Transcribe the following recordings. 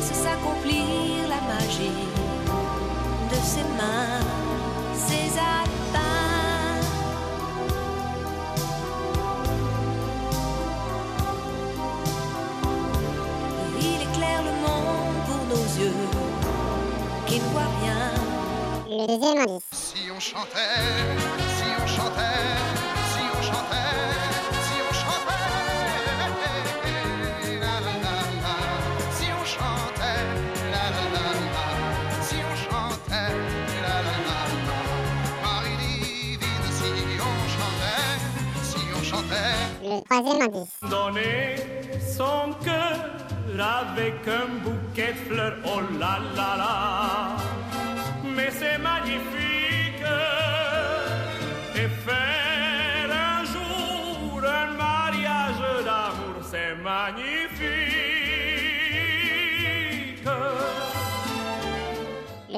Laisse s'accomplir la magie de ses mains, ses atteints. Il éclaire le monde pour nos yeux qui ne voient rien. Le deuxième indice. Si on chantait, si on chantait, si on chantait, chantait, la la la la, si on chantait, la la la la, Marie divine, si on chantait, si on chantait. Le troisième indice. donner son cœur avec un bouquet de fleurs. Oh là là là, mais c'est magnifique. Et faire un jour un mariage d'amour, c'est magnifique.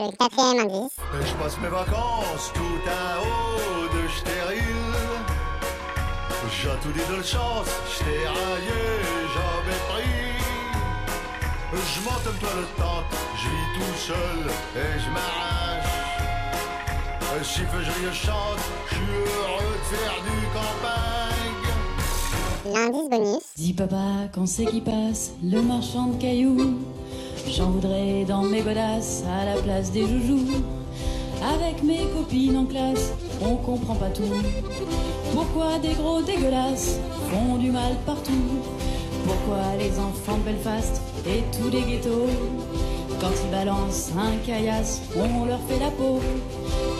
Le quatrième indice. Je passe mes vacances tout en haut de stérile. J'ai tout dit de la chance, j't'ai raillé, j'avais pris. Je monte une toilette tente, je vis tout seul et je m'arrache. Si fait je chante, je suis heureux de faire du campagne. L'indice bonus. Dis papa, quand c'est qui passe le marchand de cailloux J'en voudrais dans mes godasses à la place des joujoux. Avec mes copines en classe, on comprend pas tout. Pourquoi des gros dégueulasses font du mal partout? Pourquoi les enfants de Belfast et tous les ghettos, quand ils balancent un caillasse, on leur fait la peau?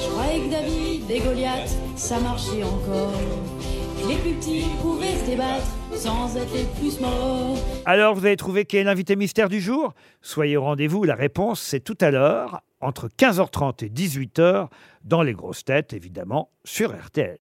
Je croyais que David et Goliath, ça marchait encore. Les plus petits pouvaient se débattre sans être les plus morts. Alors vous avez trouvé qui est l'invité mystère du jour? Soyez au rendez-vous, la réponse c'est tout à l'heure, entre 15h30 et 18h, dans les grosses têtes évidemment, sur RTL.